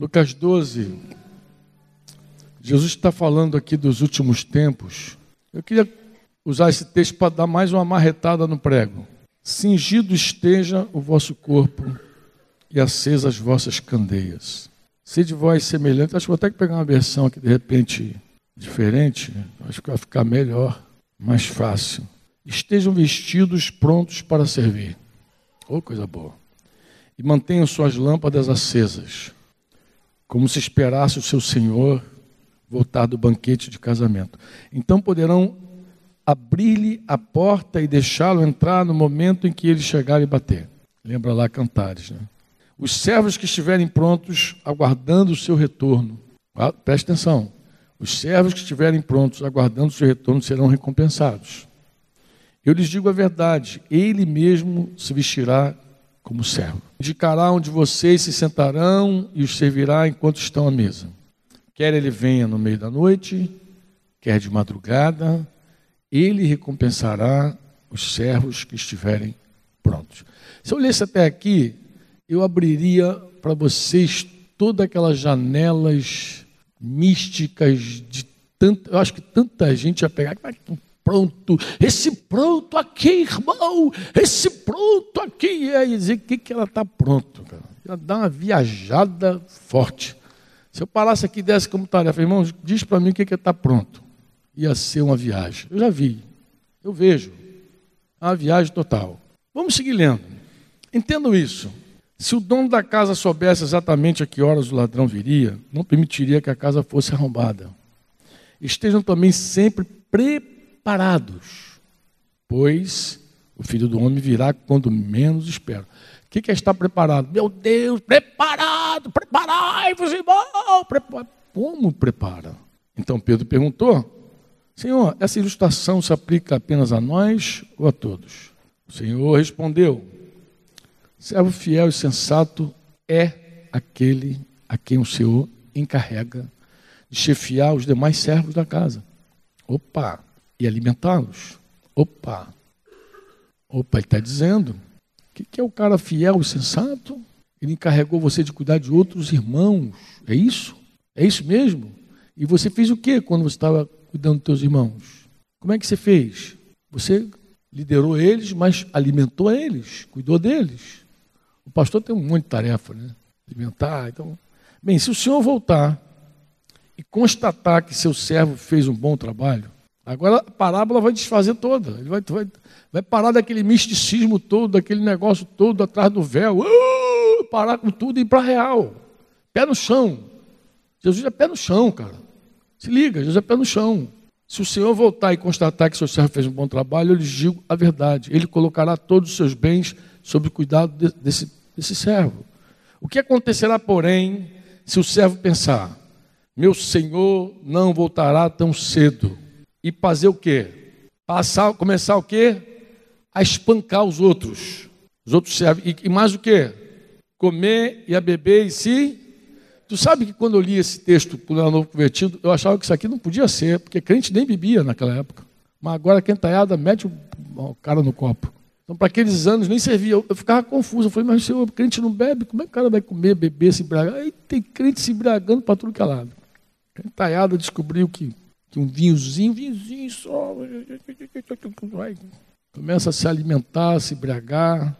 Lucas 12. Jesus está falando aqui dos últimos tempos. Eu queria usar esse texto para dar mais uma marretada no prego. Cingido esteja o vosso corpo e acesas as vossas candeias. Se de vós semelhante, acho que vou até pegar uma versão aqui de repente diferente, acho que vai ficar melhor, mais fácil. Estejam vestidos prontos para servir. Oh, coisa boa. E mantenham suas lâmpadas acesas como se esperasse o seu senhor voltar do banquete de casamento. Então poderão abrir-lhe a porta e deixá-lo entrar no momento em que ele chegar e bater. Lembra lá Cantares, né? Os servos que estiverem prontos, aguardando o seu retorno, ah, preste atenção, os servos que estiverem prontos, aguardando o seu retorno, serão recompensados. Eu lhes digo a verdade, ele mesmo se vestirá como servo. Indicará onde vocês se sentarão e os servirá enquanto estão à mesa. Quer ele venha no meio da noite, quer de madrugada, ele recompensará os servos que estiverem prontos. Se eu lesse até aqui, eu abriria para vocês todas aquelas janelas místicas de tanta, eu acho que tanta gente ia pegar, pronto, esse pronto aqui, irmão, esse pronto aqui, é dizer que, que ela está pronto, cara. Ia dar uma viajada forte. Se eu parasse aqui e desse como tarefa, irmão, diz para mim o que está pronto. Ia ser uma viagem. Eu já vi, eu vejo. É uma viagem total. Vamos seguir lendo. Entendo isso. Se o dono da casa soubesse exatamente a que horas o ladrão viria, não permitiria que a casa fosse arrombada. Estejam também sempre preparados preparados, pois o filho do homem virá quando menos espera. O que é estar preparado? Meu Deus, preparado, preparai-vos, irmão. Prepara. Como prepara? Então Pedro perguntou: Senhor, essa ilustração se aplica apenas a nós ou a todos? O Senhor respondeu: Servo fiel e sensato é aquele a quem o Senhor encarrega de chefiar os demais servos da casa. Opa! E alimentá-los. Opa! Opa, ele está dizendo. Que, que é o cara fiel e sensato? Ele encarregou você de cuidar de outros irmãos. É isso? É isso mesmo? E você fez o que quando você estava cuidando dos teus irmãos? Como é que você fez? Você liderou eles, mas alimentou eles, cuidou deles. O pastor tem um monte de tarefa, né? Alimentar. Então, bem, se o senhor voltar e constatar que seu servo fez um bom trabalho, Agora a parábola vai desfazer toda. Ele vai, vai, vai parar daquele misticismo todo, daquele negócio todo atrás do véu. Uh, parar com tudo e ir para real. Pé no chão. Jesus é pé no chão, cara. Se liga, Jesus é pé no chão. Se o Senhor voltar e constatar que seu servo fez um bom trabalho, eu lhes digo a verdade. Ele colocará todos os seus bens sob o cuidado de, desse, desse servo. O que acontecerá, porém, se o servo pensar: meu senhor não voltará tão cedo? E fazer o quê? Passar, começar o quê? A espancar os outros. Os outros servem. E, e mais o quê? Comer e a beber e se. Tu sabe que quando eu li esse texto para o Novo Convertido, eu achava que isso aqui não podia ser, porque crente nem bebia naquela época. Mas agora quem quentalhada mete o, cara no copo. Então, para aqueles anos nem servia. Eu, eu ficava confuso. Eu falei, mas se o crente não bebe, como é que o cara vai comer, beber, se embriagar? Aí tem crente se embriagando para tudo que é lado. Quentalhada descobriu que um vinhozinho, vinhozinho só, começa a se alimentar, a se embriagar.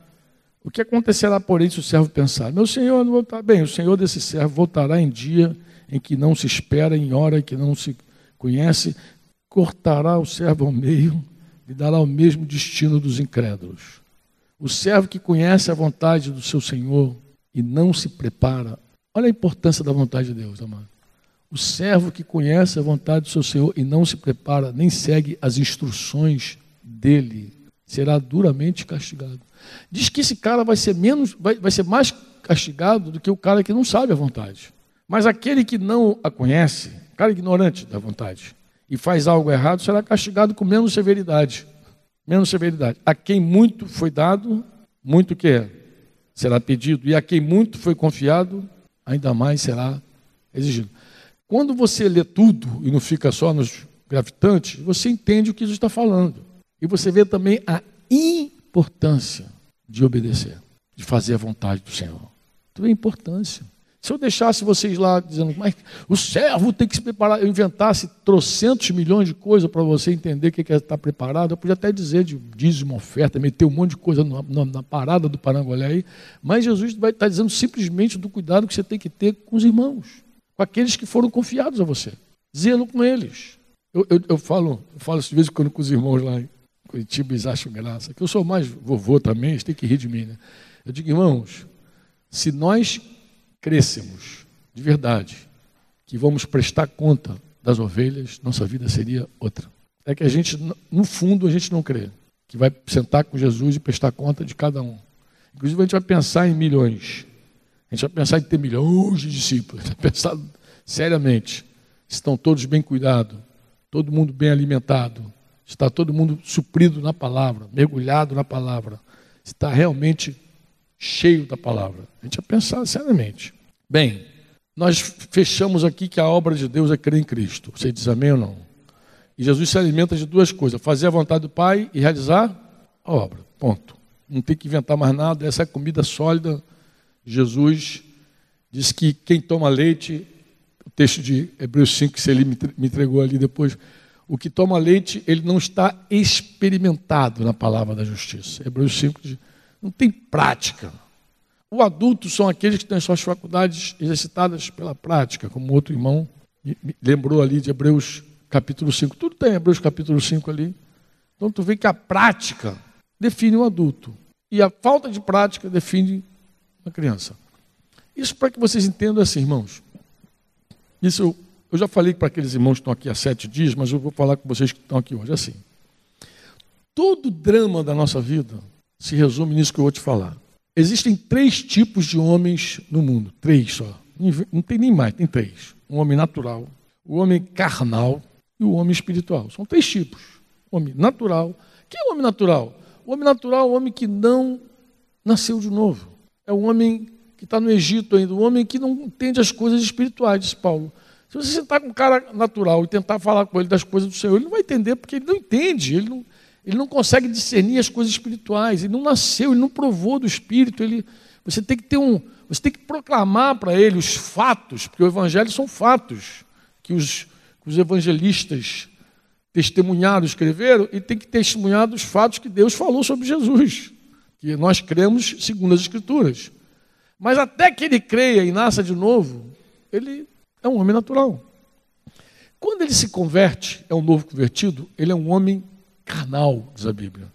O que acontecerá, porém, se o servo pensar: Meu senhor não voltará bem, o senhor desse servo voltará em dia em que não se espera, em hora que não se conhece, cortará o servo ao meio e dará o mesmo destino dos incrédulos. O servo que conhece a vontade do seu senhor e não se prepara, olha a importância da vontade de Deus, amado. O servo que conhece a vontade do seu Senhor e não se prepara, nem segue as instruções dele, será duramente castigado. Diz que esse cara vai ser menos, vai, vai ser mais castigado do que o cara que não sabe a vontade. Mas aquele que não a conhece, cara ignorante da vontade, e faz algo errado, será castigado com menos severidade. Menos severidade. A quem muito foi dado, muito que será pedido, e a quem muito foi confiado, ainda mais será exigido. Quando você lê tudo e não fica só nos gravitantes, você entende o que Jesus está falando. E você vê também a importância de obedecer, de fazer a vontade do Senhor. Tu vê a importância. Se eu deixasse vocês lá dizendo, mas o servo tem que se preparar, eu inventasse trocentos milhões de coisas para você entender o que é estar preparado, eu podia até dizer de dízimo, oferta, meter um monte de coisa na, na, na parada do Parangolé aí, mas Jesus vai estar dizendo simplesmente do cuidado que você tem que ter com os irmãos, com aqueles que foram confiados a você. Zelo com eles. Eu, eu, eu falo, eu falo de vez em quando com os irmãos lá em Curitiba, eles acham graça, que eu sou mais vovô também, eles têm que rir de mim, né? Eu digo, irmãos, se nós crescemos de verdade, que vamos prestar conta das ovelhas, nossa vida seria outra. É que a gente, no fundo, a gente não crê que vai sentar com Jesus e prestar conta de cada um. Inclusive, a gente vai pensar em milhões. A gente vai pensar em ter milhões de discípulos. Vai pensar seriamente. Estão todos bem cuidados, todo mundo bem alimentado, está todo mundo suprido na palavra, mergulhado na palavra, está realmente cheio da palavra. A gente vai pensar seriamente. Bem, nós fechamos aqui que a obra de Deus é crer em Cristo. Você diz amém ou não? E Jesus se alimenta de duas coisas: fazer a vontade do Pai e realizar a obra. Ponto. Não tem que inventar mais nada, essa é comida sólida. Jesus diz que quem toma leite, o texto de Hebreus 5 que ele me entregou ali depois, o que toma leite, ele não está experimentado na palavra da justiça. Hebreus 5 diz não tem prática. O adulto são aqueles que têm suas faculdades exercitadas pela prática, como outro irmão lembrou ali de Hebreus capítulo 5. Tudo tem Hebreus capítulo 5 ali. Então tu vê que a prática define o adulto. E a falta de prática define a criança. Isso para que vocês entendam assim, irmãos. Isso eu, eu já falei para aqueles irmãos que estão aqui há sete dias, mas eu vou falar com vocês que estão aqui hoje assim. Todo drama da nossa vida se resume nisso que eu vou te falar. Existem três tipos de homens no mundo, três só. Não tem nem mais, tem três. O homem natural, o homem carnal e o homem espiritual. São três tipos. O homem natural. Quem é o homem natural? O homem natural é o homem que não nasceu de novo. É o homem que está no Egito ainda, o homem que não entende as coisas espirituais, diz Paulo. Se você sentar com um cara natural e tentar falar com ele das coisas do Senhor, ele não vai entender, porque ele não entende, ele não, ele não consegue discernir as coisas espirituais, ele não nasceu, ele não provou do Espírito, ele, você tem que ter um, você tem que proclamar para ele os fatos, porque o Evangelho são fatos que os, que os evangelistas testemunharam, escreveram, e tem que testemunhar dos fatos que Deus falou sobre Jesus, que nós cremos segundo as Escrituras. Mas até que ele creia e nasça de novo, ele é um homem natural. Quando ele se converte, é um novo convertido, ele é um homem carnal, diz a Bíblia.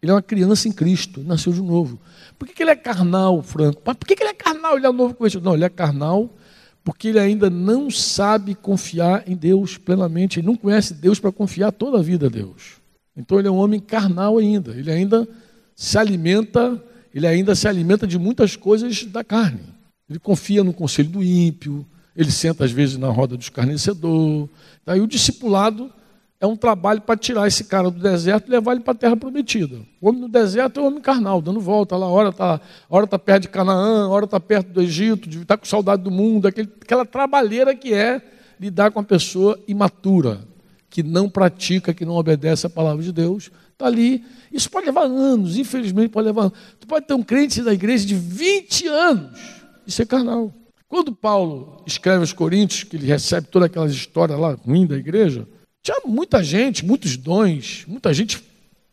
Ele é uma criança em Cristo, nasceu de novo. Por que, que ele é carnal, Franco? Mas por que, que ele é carnal? Ele é um novo convertido. Não, ele é carnal porque ele ainda não sabe confiar em Deus plenamente. Ele não conhece Deus para confiar toda a vida a Deus. Então ele é um homem carnal ainda. Ele ainda se alimenta, ele ainda se alimenta de muitas coisas da carne. Ele confia no conselho do ímpio, ele senta às vezes na roda do escarnecedor. Daí o discipulado é um trabalho para tirar esse cara do deserto e levar ele para a terra prometida. O homem no deserto é um homem carnal, dando volta lá, hora está hora tá perto de Canaã, hora está perto do Egito, está com saudade do mundo, aquele, aquela trabalheira que é lidar com a pessoa imatura, que não pratica, que não obedece a palavra de Deus, está ali. Isso pode levar anos, infelizmente pode levar anos. Tu pode ter um crente da igreja de 20 anos e ser carnal. Quando Paulo escreve aos Coríntios, que ele recebe todas aquelas histórias lá ruim da igreja, tinha muita gente, muitos dons, muita gente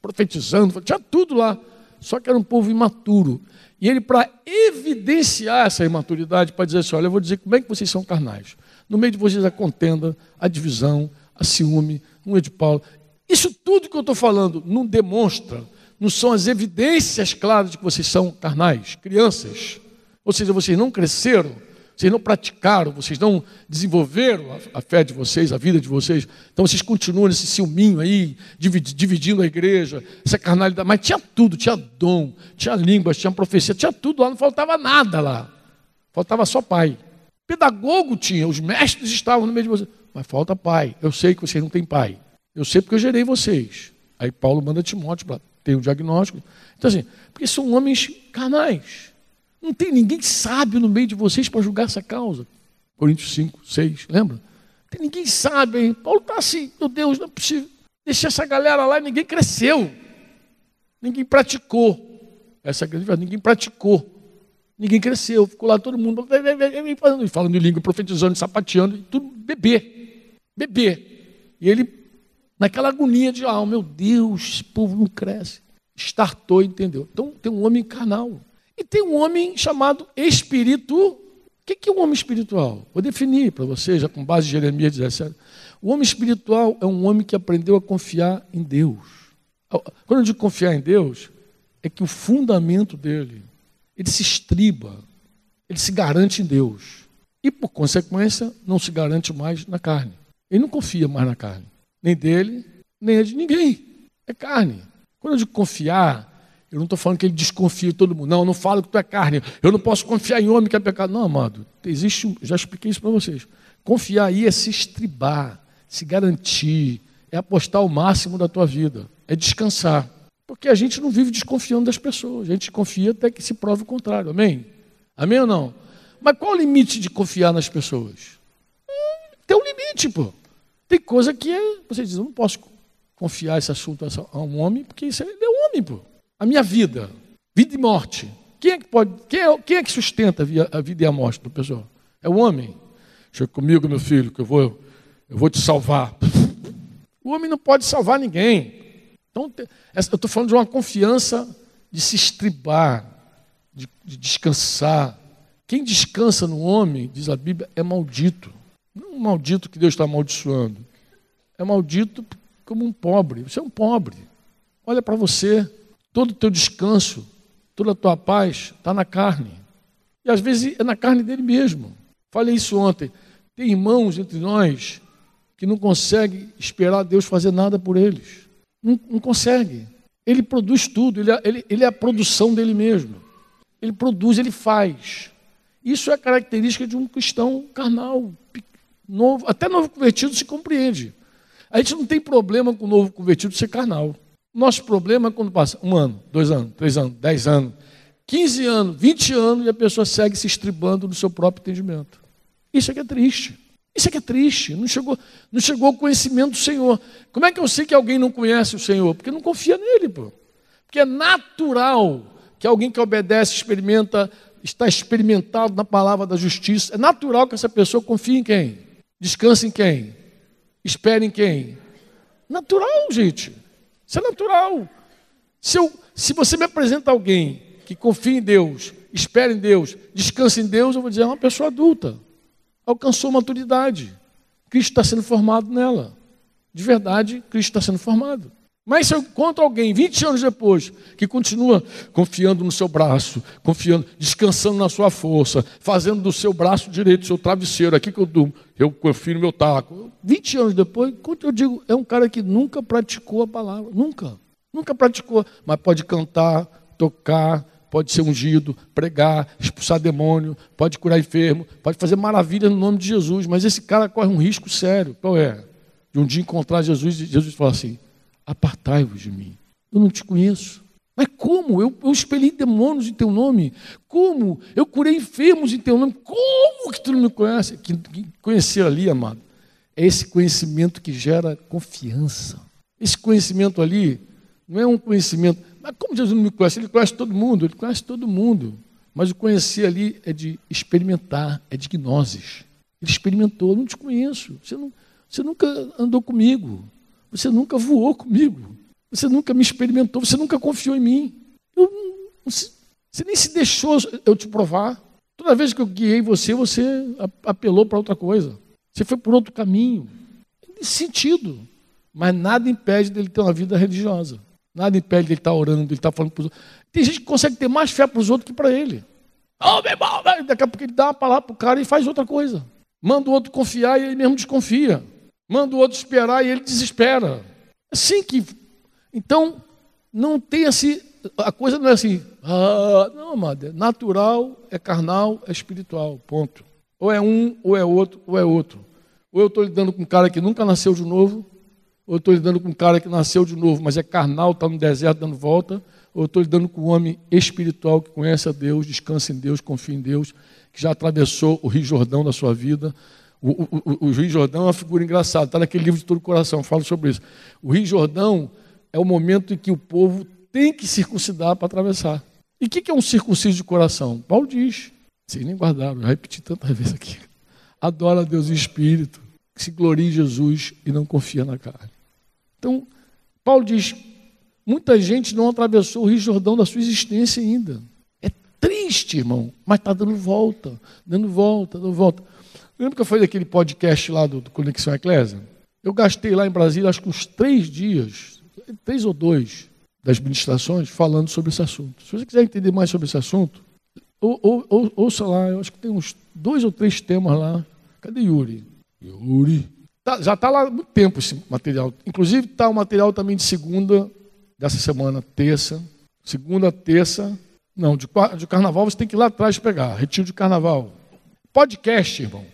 profetizando, tinha tudo lá. Só que era um povo imaturo. E ele, para evidenciar essa imaturidade, para dizer assim: olha, eu vou dizer como é que vocês são carnais. No meio de vocês a contenda, a divisão, a ciúme, um é de Paulo. Isso tudo que eu estou falando não demonstra, não são as evidências claras de que vocês são carnais, crianças. Ou seja, vocês não cresceram vocês não praticaram, vocês não desenvolveram a, fé de vocês, a vida de vocês. Então vocês continuam nesse ciúminho aí, dividindo a igreja, essa carnalidade. Mas tinha tudo, tinha dom, tinha línguas, tinha profecia, tinha tudo lá, não faltava nada lá. Faltava só pai. Pedagogo tinha, os mestres estavam no meio de vocês. Mas falta pai. Eu sei que vocês não têm pai. Eu sei porque eu gerei vocês. Aí Paulo manda Timóteo para ter um diagnóstico. Então, assim, porque são homens carnais. Não tem ninguém sábio no meio de vocês para julgar essa causa. Coríntios 5, 6, lembra? Tem ninguém sábio, hein? Paulo está assim, meu Deus, não é possível. Deixar essa galera lá e ninguém cresceu. Ninguém praticou. Essa grande verdade, ninguém praticou. Ninguém cresceu, ficou lá todo mundo falando, falando em língua, profetizando, sapateando, tudo bebê. Bebê. E ele, naquela agonia de alma, meu Deus, esse povo não cresce. Startou, entendeu? Então tem um homem carnal. E tem um homem chamado espírito. O que é um homem espiritual? Vou definir para você, já com base em Jeremias 17. O homem espiritual é um homem que aprendeu a confiar em Deus. Quando eu digo confiar em Deus, é que o fundamento dele, ele se estriba, ele se garante em Deus. E, por consequência, não se garante mais na carne. Ele não confia mais na carne. Nem dele, nem de ninguém. É carne. Quando eu digo confiar, eu não estou falando que ele desconfia de todo mundo. Não, eu não falo que tu é carne. Eu não posso confiar em homem que é pecado. Não, amado. Existe, já expliquei isso para vocês. Confiar aí é se estribar, se garantir, é apostar o máximo da tua vida, é descansar. Porque a gente não vive desconfiando das pessoas, a gente confia até que se prove o contrário. Amém? Amém ou não? Mas qual o limite de confiar nas pessoas? Hum, tem um limite, pô. Tem coisa que é, você diz, eu não posso confiar esse assunto a um homem, porque isso é, é um homem, pô. A minha vida, vida e morte. Quem é que pode, quem é, quem é que sustenta a vida e a morte da pessoa? É o homem. Chega comigo, meu filho, que eu vou, eu vou te salvar. O homem não pode salvar ninguém. Então, eu estou falando de uma confiança de se estribar, de, de descansar. Quem descansa no homem, diz a Bíblia, é maldito. Não é um maldito que Deus está amaldiçoando. É maldito como um pobre. Você é um pobre. Olha para você. Todo o teu descanso, toda a tua paz está na carne. E às vezes é na carne dele mesmo. Falei isso ontem. Tem irmãos entre nós que não conseguem esperar Deus fazer nada por eles. Não, não consegue. Ele produz tudo, ele, é, ele, ele é a produção dele mesmo. Ele produz, ele faz. Isso é característica de um cristão carnal, novo, até novo convertido se compreende. A gente não tem problema com o novo convertido ser carnal. Nosso problema é quando passa um ano, dois anos, três anos, dez anos, quinze anos, vinte anos e a pessoa segue se estribando no seu próprio entendimento. Isso é que é triste. Isso é que é triste. Não chegou, não chegou ao conhecimento do Senhor. Como é que eu sei que alguém não conhece o Senhor? Porque não confia nele, pô. Porque é natural que alguém que obedece, experimenta, está experimentado na palavra da justiça. É natural que essa pessoa confie em quem? Descanse em quem? Espere em quem? Natural, gente. Isso é natural. Se, eu, se você me apresenta alguém que confia em Deus, espera em Deus, descansa em Deus, eu vou dizer, é uma pessoa adulta. Alcançou maturidade. Cristo está sendo formado nela. De verdade, Cristo está sendo formado. Mas se eu encontro alguém 20 anos depois que continua confiando no seu braço, confiando, descansando na sua força, fazendo do seu braço direito, seu travesseiro, aqui que eu durmo, eu confio no meu taco. 20 anos depois, eu digo, é um cara que nunca praticou a palavra, nunca. Nunca praticou, mas pode cantar, tocar, pode ser ungido, pregar, expulsar demônio, pode curar enfermo, pode fazer maravilha no nome de Jesus, mas esse cara corre um risco sério. Qual é? De um dia encontrar Jesus e Jesus falar assim: apartai-vos de mim. Eu não te conheço. Mas como? Eu, eu expeli demônios em teu nome. Como? Eu curei enfermos em teu nome. Como que tu não me conhece? Que, que conhecer ali, amado, é esse conhecimento que gera confiança. Esse conhecimento ali não é um conhecimento. Mas como Jesus não me conhece? Ele conhece todo mundo, ele conhece todo mundo. Mas o conhecer ali é de experimentar, é de gnoses. Ele experimentou, eu não te conheço. Você, não, você nunca andou comigo. Você nunca voou comigo. Você nunca me experimentou. Você nunca confiou em mim. Eu, você, nem se deixou eu te provar. Toda vez que eu guiei você, você apelou para outra coisa. Você foi por outro caminho. Nesse sentido. Mas nada impede dele ter uma vida religiosa. Nada impede dele estar orando, dele estar falando para os outros. Tem gente que consegue ter mais fé para os outros que para ele. Oh, meu irmão, daqui a pouco ele dá uma palavra para o cara e faz outra coisa. Manda o outro confiar e ele mesmo desconfia. Manda o outro esperar e ele desespera. Assim que. Então, não tem assim. A coisa não é assim. Ah, não, amado. É natural, é carnal, é espiritual. Ponto. Ou é um, ou é outro, ou é outro. Ou eu estou lidando com um cara que nunca nasceu de novo, ou eu estou lidando com um cara que nasceu de novo, mas é carnal, está no deserto dando volta, ou eu estou lidando com um homem espiritual que conhece a Deus, descansa em Deus, confia em Deus, que já atravessou o Rio Jordão da sua vida, o, o, o, Rio Jordão é uma figura engraçada, está naquele livro de todo o coração, falo sobre isso. O Rio Jordão é o momento em que o povo tem que circuncidar para atravessar. E o que é um circunciso de coração? Paulo diz, vocês nem guardaram, já repeti tantas vezes aqui. Adora a Deus em espírito, que se gloria em Jesus e não confia na carne. Então, Paulo diz: muita gente não atravessou o Rio Jordão da sua existência ainda. É triste, irmão, mas está dando volta, dando volta, dando volta. Lembra que eu falei daquele podcast lá do, do Conexão Eclésia? Eu gastei lá em Brasília, acho que uns três dias, três ou dois, das ministrações, falando sobre esse assunto. Se você quiser entender mais sobre esse assunto, ou, ou, ou, ouça lá, eu acho que tem uns dois ou três temas lá. Cadê Yuri? Yuri. Tá, já está lá há muito tempo esse material. Inclusive está o material também de segunda, dessa semana, terça. Segunda, terça. Não, de, de carnaval você tem que ir lá atrás pegar. Retiro de carnaval. Podcast, irmão.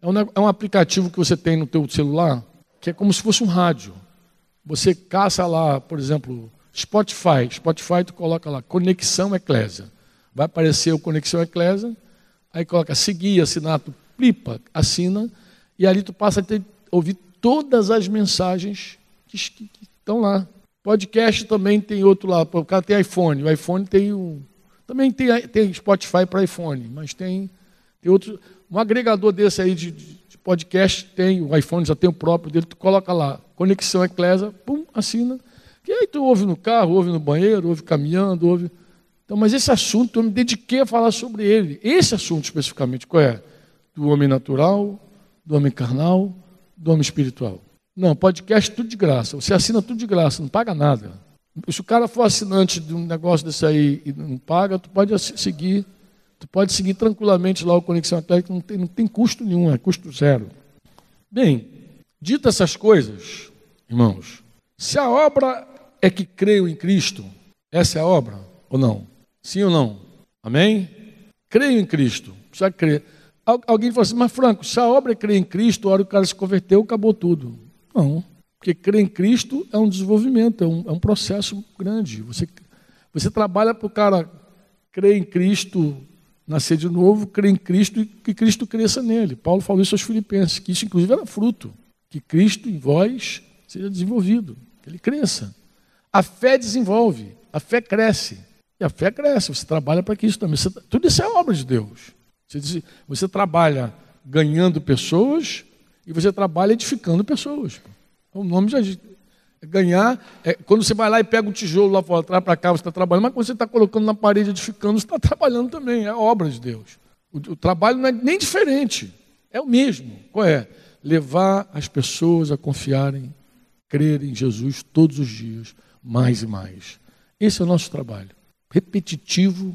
É um, é um aplicativo que você tem no teu celular que é como se fosse um rádio. Você caça lá, por exemplo, Spotify. Spotify tu coloca lá, Conexão Eclésia. Vai aparecer o Conexão Eclésia, aí coloca seguir, assinar, tu plipa, assina, e ali tu passa a ter, ouvir todas as mensagens que, estão lá. Podcast também tem outro lá, o cara tem iPhone, o iPhone tem um. Também tem, tem Spotify para iPhone, mas tem, tem outro. Um agregador desse aí de, de podcast tem, o iPhone já tem o próprio dele, tu coloca lá, conexão Eclésia, pum, assina. E aí tu ouve no carro, ouve no banheiro, ouve caminhando, ouve. Então, mas esse assunto eu me dediquei a falar sobre ele. Esse assunto especificamente, qual é? Do homem natural, do homem carnal, do homem espiritual. Não, podcast tudo de graça. Você assina tudo de graça, não paga nada. Se o cara for assinante de um negócio desse aí e não paga, tu pode seguir Tu pode seguir tranquilamente lá o Conexão Atlético, não tem, não tem custo nenhum, é custo zero. Bem, dito essas coisas, irmãos, se a obra é que creio em Cristo, essa é a obra ou não? Sim ou não? Amém? Creio em Cristo, precisa crer. Alguém fala assim, mas Franco, se a obra é crer em Cristo, a hora que o cara se converteu, acabou tudo. Não, porque crer em Cristo é um desenvolvimento, é um, é um processo grande. Você, você trabalha para o cara crer em Cristo nascer de novo, crer em Cristo e que Cristo cresça nele. Paulo falou isso aos filipenses, que isso inclusive era fruto, que Cristo em vós seja desenvolvido, que ele cresça. A fé desenvolve, a fé cresce. E a fé cresce, você trabalha para que isso também. Você, tudo isso é obra de Deus. Você, você trabalha ganhando pessoas e você trabalha edificando pessoas. O nome já diz ganhar. É, quando você vai lá e pega um tijolo lá fora, traz para cá, você está trabalhando, mas quando você está colocando na parede, edificando, você está trabalhando também, é obra de Deus. O, o, trabalho não é nem diferente, é o mesmo. Qual é? Levar as pessoas a confiarem, crerem em Jesus todos os dias, mais e mais. Esse é o nosso trabalho. Repetitivo,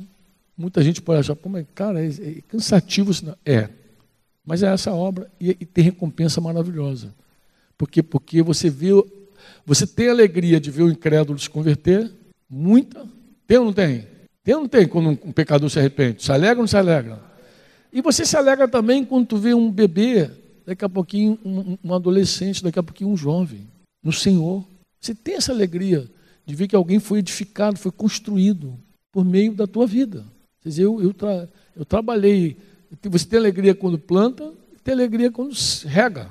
muita gente pode achar, pô, mas cara, é, é cansativo. É, mas é essa obra e, e tem recompensa maravilhosa. Porque, porque você vê você tem alegria de ver o incrédulo se converter? Muita. Tem ou não tem? Tem ou não tem quando um pecador se arrepende? Se alegra ou não se alegra? E você se alegra também quando tu vê um bebê, daqui a pouquinho um, um adolescente, daqui a pouquinho um jovem, no Senhor. Você tem essa alegria de ver que alguém foi edificado, foi construído por meio da tua vida. Quer dizer, eu, eu, tra eu trabalhei. Você tem alegria quando planta, tem alegria quando rega.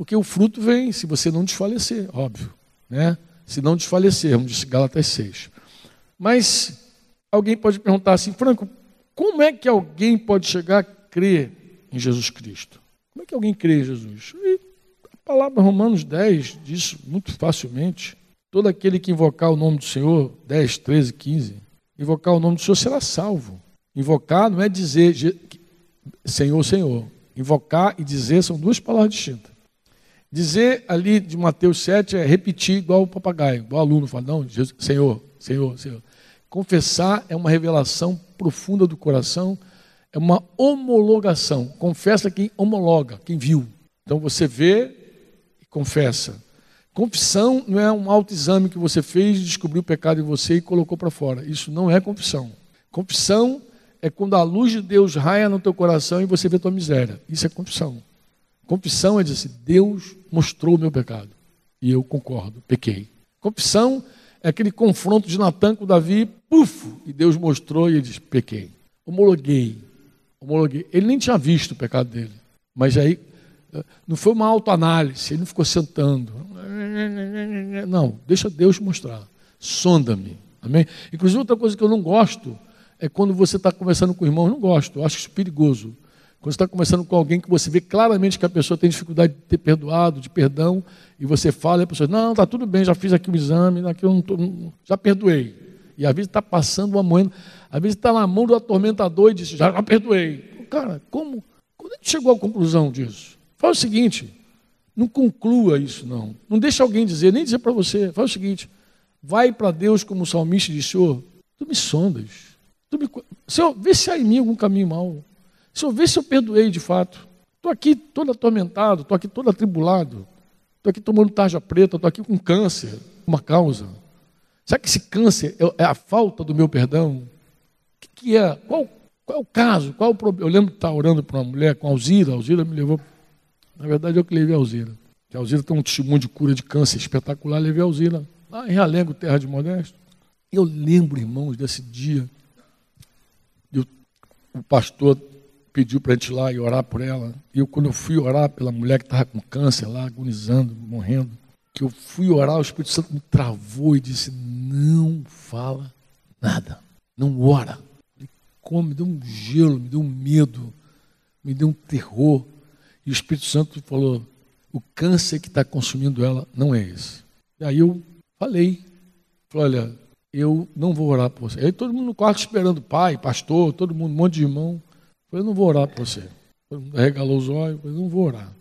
Porque o fruto vem se você não desfalecer, óbvio. Né? Se não desfalecermos, disse Galatas 6. Mas alguém pode perguntar assim, Franco, como é que alguém pode chegar a crer em Jesus Cristo? Como é que alguém crê em Jesus? E a palavra Romanos 10 diz muito facilmente: todo aquele que invocar o nome do Senhor, 10, 13, 15, invocar o nome do Senhor será salvo. Invocar não é dizer Senhor, Senhor. Invocar e dizer são duas palavras distintas. Dizer ali de Mateus 7 é repetir igual o papagaio, igual o aluno fala, não, Jesus, Senhor, Senhor, Senhor. Confessar é uma revelação profunda do coração, é uma homologação. Confessa quem homologa, quem viu. Então você vê e confessa. Confissão não é um autoexame que você fez, descobriu o pecado em você e colocou para fora. Isso não é confissão. Confissão é quando a luz de Deus raia no teu coração e você vê tua miséria. Isso é confissão. Confissão é dizer assim, Deus mostrou o meu pecado. E eu concordo, pequei. Confissão é aquele confronto de Natan com Davi, puf, e Deus mostrou e ele diz, pequei. Homologuei. Homologuei. Ele nem tinha visto o pecado dele. Mas aí, não foi uma autoanálise, ele não ficou sentando. Não, deixa Deus mostrar. Sonda-me. Amém? Inclusive, outra coisa que eu não gosto é quando você está conversando com o irmão, eu não gosto, eu acho isso perigoso. Quando você está conversando com alguém que você vê claramente que a pessoa tem dificuldade de ter perdoado, de perdão, e você fala, e a pessoa diz, não, está tudo bem, já fiz aqui o um exame, aqui eu não tô, já perdoei. E às vezes está passando uma moeda, às vezes está na mão do atormentador e diz, já, já perdoei. Cara, como? Quando a gente chegou à conclusão disso? Faz o seguinte, não conclua isso não. Não deixe alguém dizer, nem dizer para você. Faz o seguinte, vai para Deus como o salmista disse, Senhor, tu me sondas. Tu me... Senhor, vê se há em mim algum caminho mau. Senhor, vê se eu perdoei de fato. Estou aqui todo atormentado, estou aqui todo atribulado. Estou aqui tomando tarja preta, estou aqui com câncer, uma causa. Será que esse câncer é, é a falta do meu perdão? O que, que é? Qual, qual, é o caso? Qual é o problema? Eu lembro de estar orando para uma mulher com a Alzira. A Alzira me levou. Na verdade, eu que levei a Alzira. A Alzira tem um testemunho de cura de câncer espetacular. Levei a Alzira lá em Realengo, terra de Modesto. Eu lembro, irmãos, desse dia o pastor pediu para a gente ir lá e orar por ela. E eu, quando eu fui orar pela mulher que estava com câncer lá, agonizando, morrendo, que eu fui orar, o Espírito Santo me travou e disse: Não fala nada, não ora. Ele como, me deu um gelo, me deu um medo, me deu um terror. E o Espírito Santo falou: O câncer que está consumindo ela não é esse. E aí eu falei: falei, Olha, eu não vou orar por você. Aí todo mundo no quarto esperando pai, pastor, todo mundo, um monte de irmão. Eu não vou orar por você. Regalou os olhos, eu não vou orar.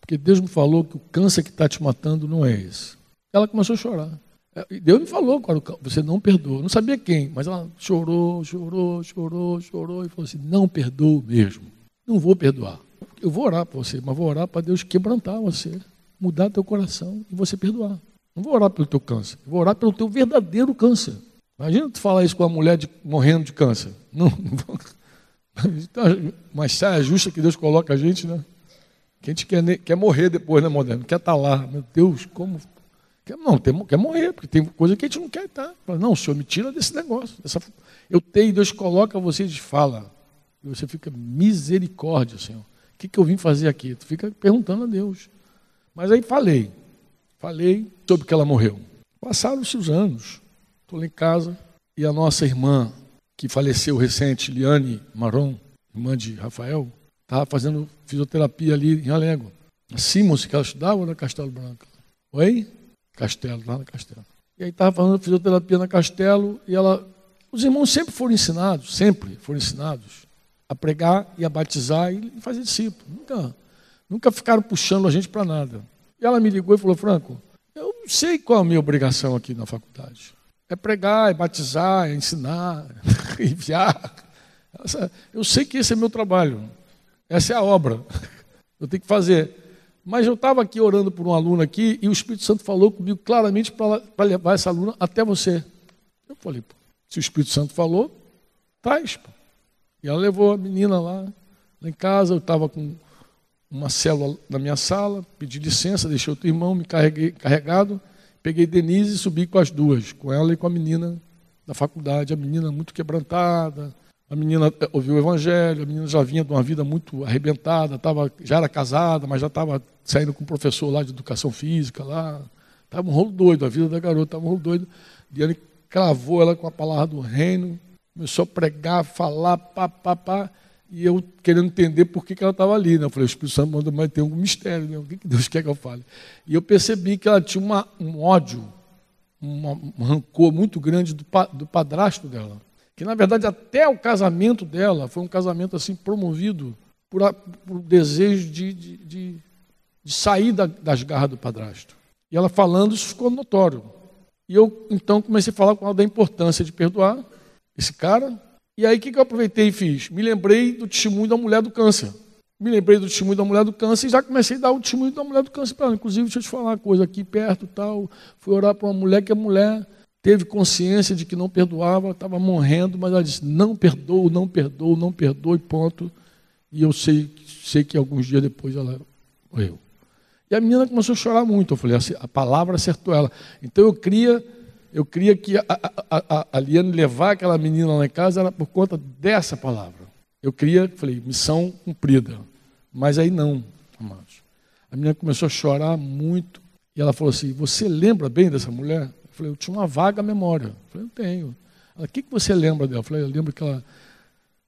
Porque Deus me falou que o câncer que está te matando não é esse. Ela começou a chorar. É, Deus me falou, você não perdoa. Não sabia quem, mas ela chorou, chorou, chorou, chorou e falou assim: não perdoa mesmo. Não vou perdoar. Eu vou orar por você, mas vou orar para Deus quebrantar você, mudar teu coração e você perdoar. Não vou orar pelo teu câncer, vou orar pelo teu verdadeiro câncer. Imagina tu falar isso com uma mulher de, morrendo de câncer. Não, não vou... Mas saia justa que Deus coloca a gente, né? Que a gente quer, quer morrer depois, né, moderno? Quer estar tá lá. Meu Deus, como. Quer, não, tem, quer morrer, porque tem coisa que a gente não quer estar. Tá? Não, o Senhor me tira desse negócio. Dessa... Eu tenho, Deus coloca você de fala. E você fica, misericórdia, Senhor. O que, que eu vim fazer aqui? Tu fica perguntando a Deus. Mas aí falei. Falei sobre que ela morreu. Passaram-se os anos. Estou lá em casa e a nossa irmã, que faleceu recente, Liane Maron, irmã de Rafael, estava fazendo fisioterapia ali em Alego. A Simons, que ela estudava na Castelo Branco. Oi? Castelo, lá na Castelo. E aí estava fazendo fisioterapia na Castelo e ela. Os irmãos sempre foram ensinados, sempre foram ensinados a pregar e a batizar e fazer discípulo. Nunca, nunca ficaram puxando a gente para nada. E ela me ligou e falou: Franco, eu não sei qual é a minha obrigação aqui na faculdade. É pregar, é batizar, é ensinar, é enviar. Eu sei que esse é meu trabalho. Essa é a obra. Eu tenho que fazer. Mas eu estava aqui orando por um aluno aqui e o Espírito Santo falou comigo claramente para levar essa aluna até você. Eu falei, pô, se o Espírito Santo falou, traz. Pô. E ela levou a menina lá, lá em casa, eu estava com uma célula na minha sala, pedi licença, deixei outro irmão, me carreguei, carregado, peguei Denise e subi com as duas, com ela e com a menina da faculdade. A menina muito quebrantada, a menina eh, ouviu o evangelho, a menina já vinha de uma vida muito arrebentada, tava, já era casada, mas já estava saindo com um professor lá de educação física lá. Estava um rolo doido, a vida da garota estava um rolo doido. Diane cravou ela com a palavra do reino, começou a pregar, falar, pá, pá, pá. E eu querendo entender por que, que ela estava ali. Né? Eu falei, o Espírito Santo mandou, mas tem algum mistério, né? o que, que Deus quer que eu fale? E eu percebi que ela tinha uma, um ódio, um rancor muito grande do, do padrasto dela. Que, na verdade, até o casamento dela foi um casamento assim promovido por, por desejo de, de, de, de sair da, das garras do padrasto. E ela falando, isso ficou notório. E eu, então, comecei a falar com ela da importância de perdoar esse cara, e aí o que, que eu aproveitei e fiz? Me lembrei do testemunho da mulher do câncer. Me lembrei do testemunho da mulher do câncer e já comecei a dar o testemunho da mulher do câncer para ela. Inclusive, deixa eu te falar uma coisa aqui perto tal. Fui orar para uma mulher que a mulher teve consciência de que não perdoava, estava morrendo, mas ela disse: não perdoo, não perdoo, não perdoo, e ponto. E eu sei, sei que alguns dias depois ela morreu. E a menina começou a chorar muito. Eu falei: a palavra acertou ela. Então eu queria eu queria que a, a, a, a Liane levar aquela menina lá em casa era por conta dessa palavra. Eu queria, falei, missão cumprida. Mas aí não, amados. A menina começou a chorar muito. E ela falou assim: Você lembra bem dessa mulher? Eu falei, eu tinha uma vaga memória. Eu falei, eu tenho. Ela, o que, que você lembra dela? Eu falei, eu lembro que ela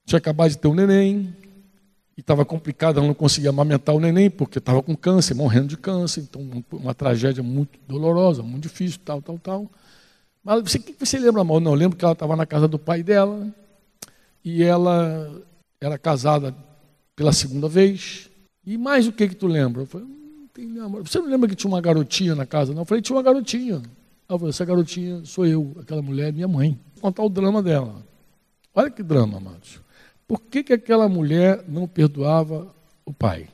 tinha acabado de ter um neném, e estava complicado, ela não conseguia amamentar o neném, porque estava com câncer, morrendo de câncer, então uma tragédia muito dolorosa, muito difícil, tal, tal, tal. Mas você, que você lembra, amor? Não, eu lembro que ela estava na casa do pai dela, e ela era casada pela segunda vez. E mais o que que tu lembra? Eu falei, não tem. Você não lembra que tinha uma garotinha na casa? Não, eu falei, tinha uma garotinha. Eu falei, essa garotinha sou eu, aquela mulher é minha mãe. Vou contar o drama dela. Olha que drama, amados. Por que, que aquela mulher não perdoava o pai?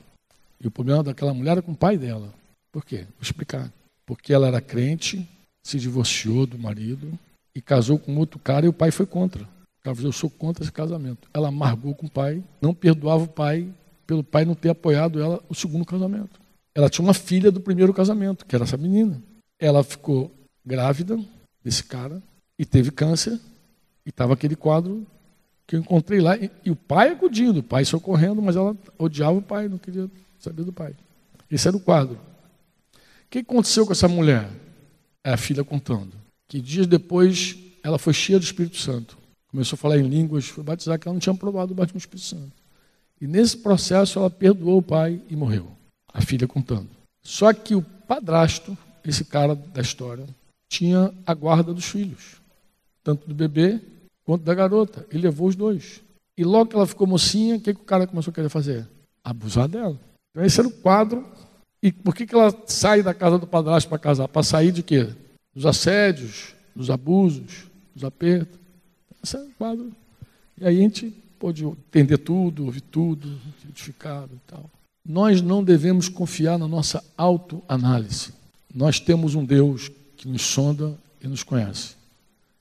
E o problema daquela mulher era com o pai dela. Por quê? Vou explicar. Porque ela era crente, se divorciou do marido e casou com outro cara e o pai foi contra. Eu sou contra esse casamento. Ela amargou com o pai, não perdoava o pai pelo pai não ter apoiado ela o segundo casamento. Ela tinha uma filha do primeiro casamento, que era essa menina. Ela ficou grávida desse cara e teve câncer e estava aquele quadro que eu encontrei lá, e, e, o pai acudindo, o pai socorrendo, mas ela odiava o pai, não queria saber do pai. Esse era o quadro. O que aconteceu com essa mulher? É a filha contando. Que dias depois ela foi cheia do Espírito Santo. Começou a falar em línguas, foi batizar, que ela não tinha provado o batismo do Espírito Santo. E nesse processo ela perdoou o pai e morreu. A filha contando. Só que o padrasto, esse cara da história, tinha a guarda dos filhos, tanto do bebê quanto da garota. E levou os dois. E logo que ela ficou mocinha, o que, que o cara começou a querer fazer? Abusar dela. Então esse era o quadro. E por que, que ela sai da casa do padrasto para casar? Para sair de quê? Dos assédios, dos abusos, dos apertos. Esse é o quadro. E aí a gente pode entender tudo, ouvir tudo, identificado e tal. Nós não devemos confiar na nossa autoanálise. Nós temos um Deus que nos sonda e nos conhece.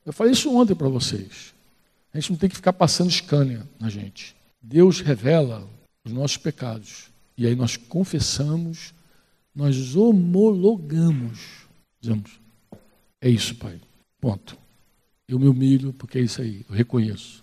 Eu falei isso ontem para vocês. A gente não tem que ficar passando escânia na gente. Deus revela os nossos pecados. E aí nós confessamos, nós homologamos. Dizemos, é isso, Pai. Ponto. Eu me humilho porque é isso aí, eu reconheço.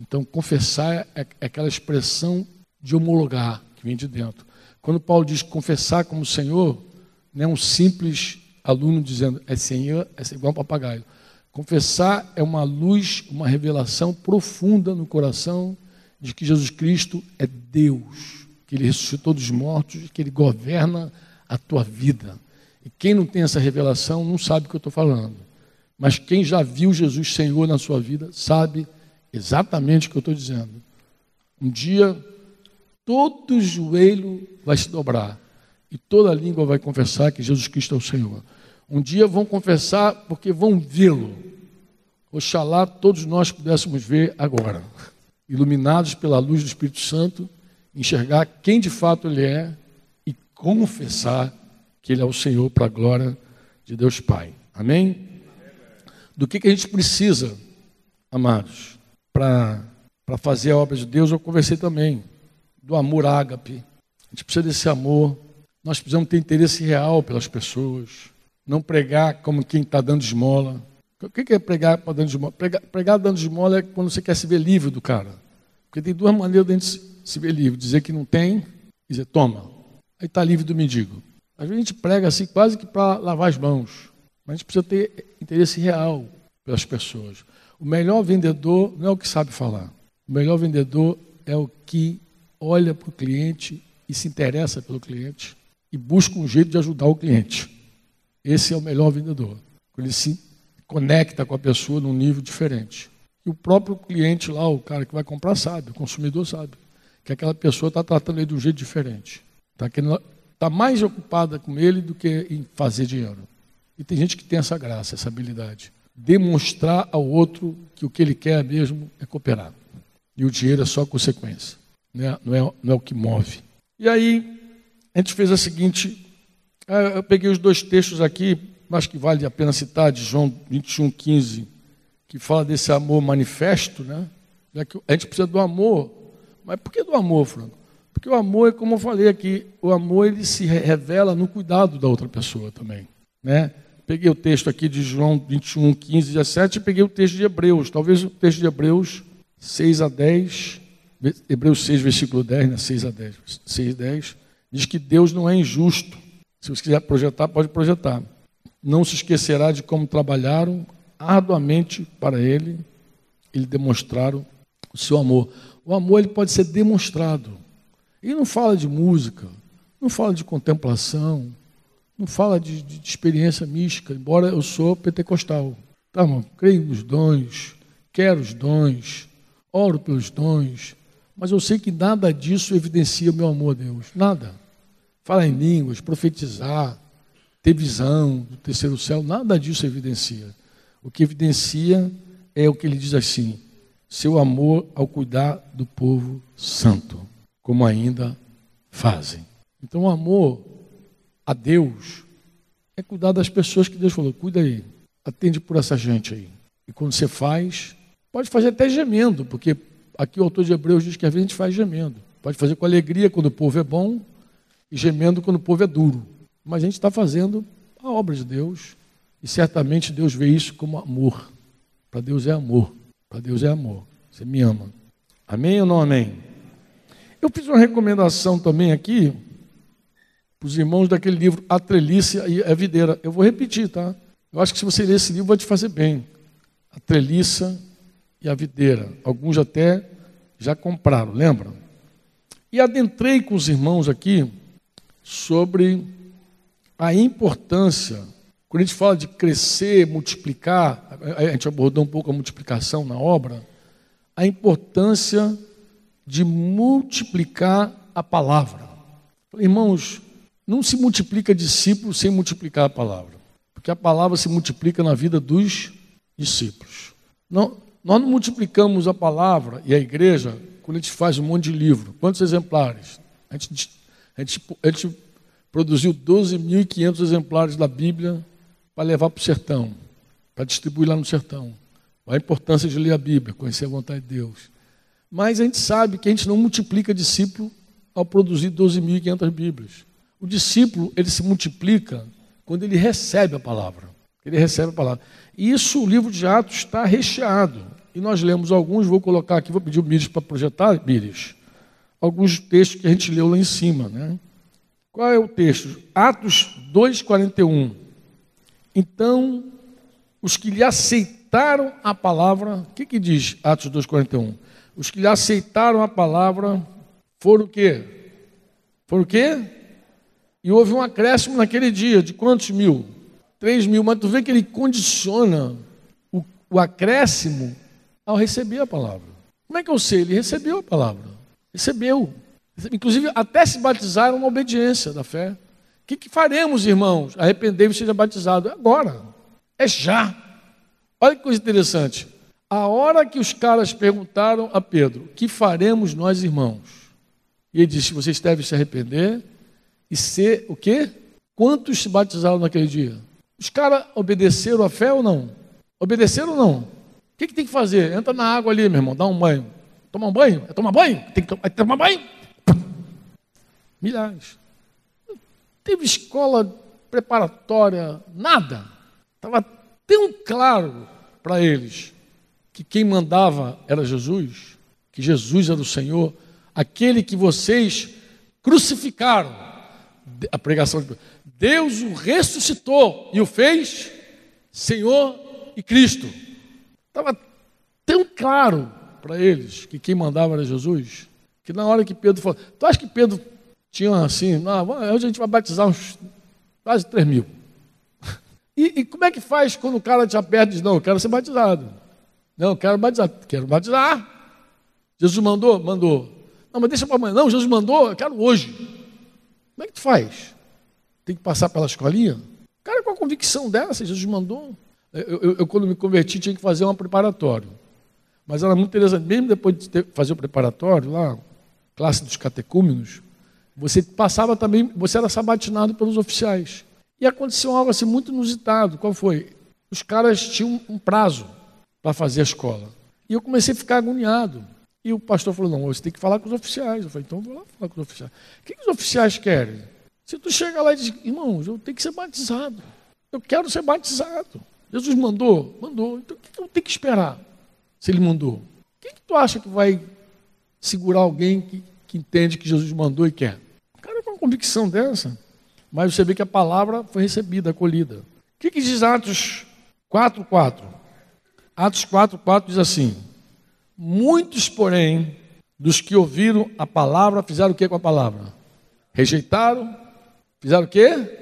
Então, confessar é, é aquela expressão de homologar que vem de dentro. Quando Paulo diz confessar como Senhor, não é um simples aluno dizendo é Senhor, é igual um papagaio. Confessar é uma luz, uma revelação profunda no coração de que Jesus Cristo é Deus, que Ele ressuscitou dos mortos, que Ele governa a tua vida. E quem não tem essa revelação não sabe o que eu estou falando. Mas quem já viu Jesus Senhor na sua vida sabe exatamente o que eu estou dizendo. Um dia, todo joelho vai se dobrar e toda língua vai confessar que Jesus Cristo é o Senhor. Um dia vão confessar porque vão vê-lo. Oxalá todos nós pudéssemos ver agora, iluminados pela luz do Espírito Santo, enxergar quem de fato Ele é confessar que Ele é o Senhor para a glória de Deus Pai. Amém? Do que, que a gente precisa, amados, para fazer a obra de Deus? Eu conversei também do amor ágape. A gente precisa desse amor. Nós precisamos ter interesse real pelas pessoas não pregar como quem está dando esmola. O que é pregar para dando esmola? Pregar, pregar dando esmola é quando você quer se ver livre do cara. Porque tem duas maneiras de a gente se ver livre: dizer que não tem e dizer toma. Aí está livre do mendigo. Às vezes a gente prega assim quase que para lavar as mãos. Mas a gente precisa ter interesse real pelas pessoas. O melhor vendedor não é o que sabe falar. O melhor vendedor é o que olha para o cliente e se interessa pelo cliente e busca um jeito de ajudar o cliente. Esse é o melhor vendedor. Ele se conecta com a pessoa num nível diferente. E o próprio cliente lá, o cara que vai comprar, sabe, o consumidor sabe, que aquela pessoa está tratando ele de um jeito diferente. Está tá mais ocupada com ele do que em fazer dinheiro. E tem gente que tem essa graça, essa habilidade. Demonstrar ao outro que o que ele quer mesmo é cooperar. E o dinheiro é só consequência, não é, não é, não é o que move. E aí, a gente fez a seguinte é, eu peguei os dois textos aqui, acho que vale a pena citar, de João 21, 15, que fala desse amor manifesto, né? A gente precisa do amor. Mas por que do amor, Franco? Porque o amor é como eu falei aqui, o amor ele se revela no cuidado da outra pessoa também. Né? Peguei o texto aqui de João 21, 15, 17 e peguei o texto de Hebreus. Talvez o texto de Hebreus 6 a 10, Hebreus 6, versículo 10, né? 6 a 10, 6 10, diz que Deus não é injusto se você quiser projetar, pode projetar. não se esquecerá de como trabalharam arduamente para ele, ele demonstraram o seu amor. O amor ele pode ser demonstrado. Ele não fala de música, não fala de contemplação, não fala de, de, de experiência mística, embora eu sou pentecostal. Tá, irmão? Creio nos dons, quero os dons, oro pelos dons, mas eu sei que nada disso evidencia o meu amor a Deus. Nada. Falar em línguas, profetizar, ter visão do terceiro céu, nada disso evidencia. O que evidencia é o que ele diz assim: seu amor ao cuidar do povo santo, como ainda fazem. Então, o amor a Deus é cuidar das pessoas que Deus falou: cuida aí, atende por essa gente aí. E quando você faz, pode fazer até gemendo, porque aqui o autor de Hebreus diz que às vezes a gente faz gemendo. Pode fazer com alegria quando o povo é bom e gemendo quando o povo é duro. Mas a gente está fazendo a obra de Deus e certamente Deus vê isso como amor. Para Deus é amor. Para Deus é amor. Você me ama. Amém ou não amém? Eu fiz uma recomendação também aqui para os irmãos daquele livro A Treliça e a Videira. Eu vou repetir, tá? Eu acho que se você ler esse livro vai te fazer bem. A Treliça e a Videira. Alguns até já compraram, lembram? E adentrei com os irmãos aqui sobre a importância, quando a gente fala de crescer, multiplicar, a gente abordou um pouco a multiplicação na obra, a importância de multiplicar a palavra. Irmãos, não se multiplica discípulo sem multiplicar a palavra, porque a palavra se multiplica na vida dos discípulos. Não, nós não multiplicamos a palavra e a igreja quando a gente faz um monte de livro. Quantos exemplares? A gente, a gente, a gente produziu 12.500 exemplares da Bíblia para levar para o sertão, para distribuir lá no sertão. A importância de ler a Bíblia, conhecer a vontade de Deus. Mas a gente sabe que a gente não multiplica discípulo ao produzir 12.500 Bíblias. O discípulo, ele se multiplica quando ele recebe a palavra. Ele recebe a palavra. E isso, o livro de Atos está recheado. E nós lemos alguns, vou colocar aqui, vou pedir o Mires para projetar, Mires, alguns textos que a gente leu lá em cima. Né? Qual é o texto? Atos 2,41. Então, os que lhe aceitaram a palavra, o que, que diz Atos 2,41? Os que aceitaram a palavra foram o quê? Foram o quê? E houve um acréscimo naquele dia, de quantos mil? Três mil, mas tu vê que ele condiciona o, o acréscimo ao receber a palavra. Como é que eu sei? Ele recebeu a palavra. Recebeu. Inclusive, até se batizar é uma obediência da fé. O que, que faremos, irmãos? Arrependei-vos e seja batizado. É agora. É já. Olha que coisa interessante. A hora que os caras perguntaram a Pedro, que faremos nós, irmãos? E ele disse, vocês devem se arrepender e ser o quê? Quantos se batizaram naquele dia? Os caras obedeceram a fé ou não? Obedeceram ou não? O que, que tem que fazer? Entra na água ali, meu irmão, dá um banho. Tomar um banho? É tomar banho? Tem que tomar, tomar banho? Milhares. Não teve escola preparatória, nada. Estava tão claro para eles que quem mandava era Jesus, que Jesus era o Senhor, aquele que vocês crucificaram. A pregação de Deus o ressuscitou e o fez Senhor e Cristo. Estava tão claro para eles que quem mandava era Jesus, que na hora que Pedro falou, tu acha que Pedro tinha assim, não, hoje a gente vai batizar uns quase 3 mil. E, e, como é que faz quando o cara te aperta e diz, não, eu quero ser batizado. Não, eu quero batizar. Quero batizar. Jesus mandou? Mandou. Não, mas deixa para amanhã. Não, Jesus mandou, eu quero hoje. Como é que tu faz? Tem que passar pela escolinha? Cara com a convicção dessa, Jesus mandou. Eu, eu, eu, quando me converti, tinha que fazer um preparatório. Mas era muito interessante, mesmo depois de ter, fazer o preparatório lá, classe dos catecúmenos, você passava também, você era sabatinado pelos oficiais. E aconteceu algo assim muito inusitado. Qual foi? Os caras tinham um prazo para fazer a escola. E eu comecei a ficar agoniado. E o pastor falou: não, você tem que falar com os oficiais. Eu falei: então eu vou lá falar com os oficiais. O que, que os oficiais querem? Se tu chega lá e diz: irmão, eu tenho que ser batizado. Eu quero ser batizado. Jesus mandou? Mandou. Então o que, que eu tenho que esperar? Se ele mandou. Quem que tu acha que vai segurar alguém que, que entende que Jesus mandou e quer? convicção dessa. Mas você vê que a palavra foi recebida, acolhida. que, que diz Atos 4,4? Atos 4,4 diz assim: Muitos, porém, dos que ouviram a palavra, fizeram o que com a palavra? Rejeitaram, fizeram o quê?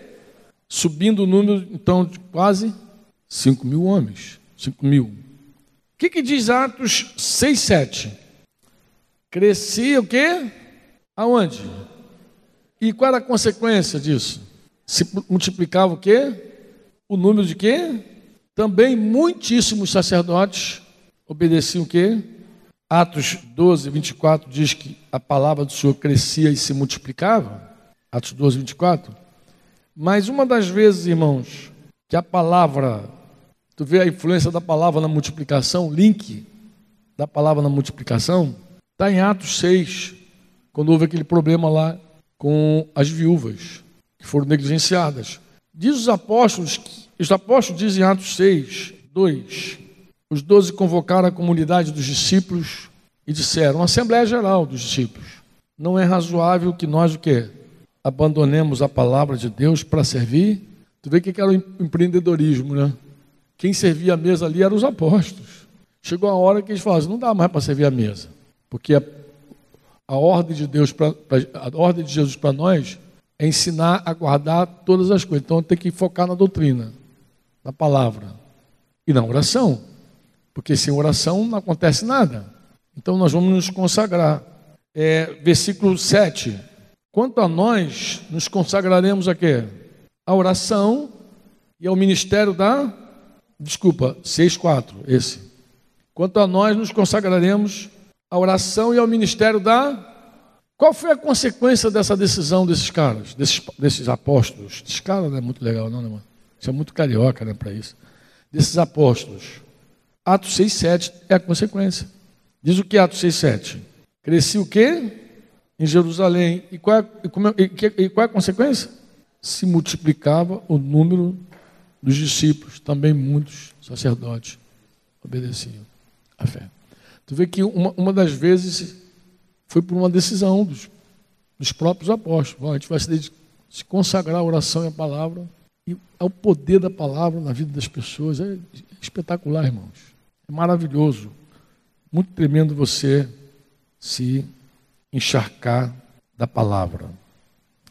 Subindo o número, então, de quase 5 mil homens. 5 mil. O que, que diz Atos 6, 7? Crescia o quê? Aonde? E qual era a consequência disso? Se multiplicava o quê? O número de quê? Também muitíssimos sacerdotes obedeciam o quê? Atos 12, 24 diz que a palavra do Senhor crescia e se multiplicava. Atos 12, 24. Mas uma das vezes, irmãos, que a palavra, tu vê a influência da palavra na multiplicação, link da palavra na multiplicação, está em Atos 6, quando houve aquele problema lá com as viúvas, que foram negligenciadas. Diz os apóstolos, os apóstolos dizem em Atos 6, 2, os doze convocaram a comunidade dos discípulos e disseram, uma Assembleia Geral dos discípulos, não é razoável que nós o quê? Abandonemos a palavra de Deus para servir. Tu vê que era o empreendedorismo, né? Quem servia a mesa ali eram os apóstolos. Chegou a hora que eles falaram, assim, não dá mais para servir a mesa, porque a, a ordem de Deus, pra, pra, a ordem de Jesus para nós é ensinar a guardar todas as coisas. Então tem que focar na doutrina, na palavra e na oração. Porque sem oração não acontece nada. Então nós vamos nos consagrar. É, versículo 7. Quanto a nós, nos consagraremos a quê? A oração e ao ministério da. Desculpa, 6,4, esse. Quanto a nós, nos consagraremos à oração e ao ministério da qual foi a consequência dessa decisão desses caras, desses, desses apóstolos? Esses caras não é muito legal, não, né, mano? Isso é muito carioca, né, para isso. Desses apóstolos. Atos 6, 7 é a consequência. Diz o que Atos 6, 7? Cresci o quê? Em Jerusalém. E qual, é, e, e qual é a consequência? Se multiplicava o número dos discípulos, também muitos sacerdotes obedeciam a fé. Tu vê que uma, uma das vezes foi por uma decisão dos, dos próprios apóstolos. a gente vai se, se consagrar à oração e à palavra. E ao poder da palavra na vida das pessoas. É espetacular, irmãos. É maravilhoso. Muito tremendo você se encharcar da palavra.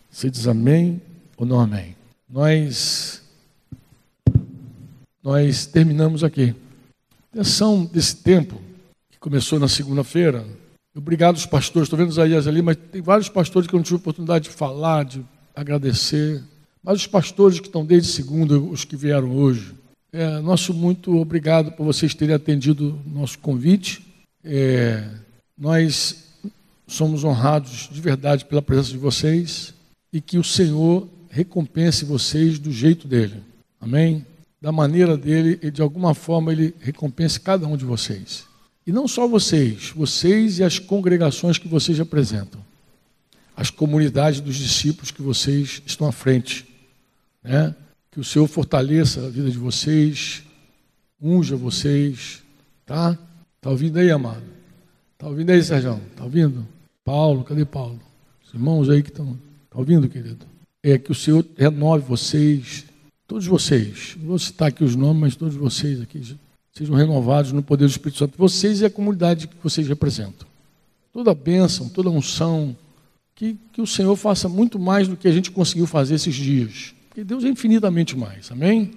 Você diz amém ou não amém? Nós, nós terminamos aqui. Atenção desse tempo, que começou na segunda-feira, Obrigado aos pastores, estou vendo Isaías ali, mas tem vários pastores que eu não tive oportunidade de falar, de agradecer. Mas os pastores que estão desde segunda, os que vieram hoje, é, nosso muito obrigado por vocês terem atendido nosso convite. É, nós somos honrados de verdade pela presença de vocês e que o Senhor recompense vocês do jeito dele. Amém? Da maneira dele e de alguma forma ele recompense cada um de vocês. E não só vocês, vocês e as congregações que vocês apresentam, as comunidades dos discípulos que vocês estão à frente, né? Que o Senhor fortaleça a vida de vocês, unja vocês, tá? Tá ouvindo aí, amado? Tá ouvindo aí, Sérgio? Tá ouvindo? Paulo, cadê Paulo? Os irmãos aí que estão, tá ouvindo, querido? É que o Senhor renove vocês, todos vocês. Não vou citar aqui os nomes, mas todos vocês aqui sejam renovados no poder do Espírito Santo, vocês e a comunidade que vocês representam. Toda a bênção, toda a unção, que, que o Senhor faça muito mais do que a gente conseguiu fazer esses dias. Porque Deus é infinitamente mais. Amém?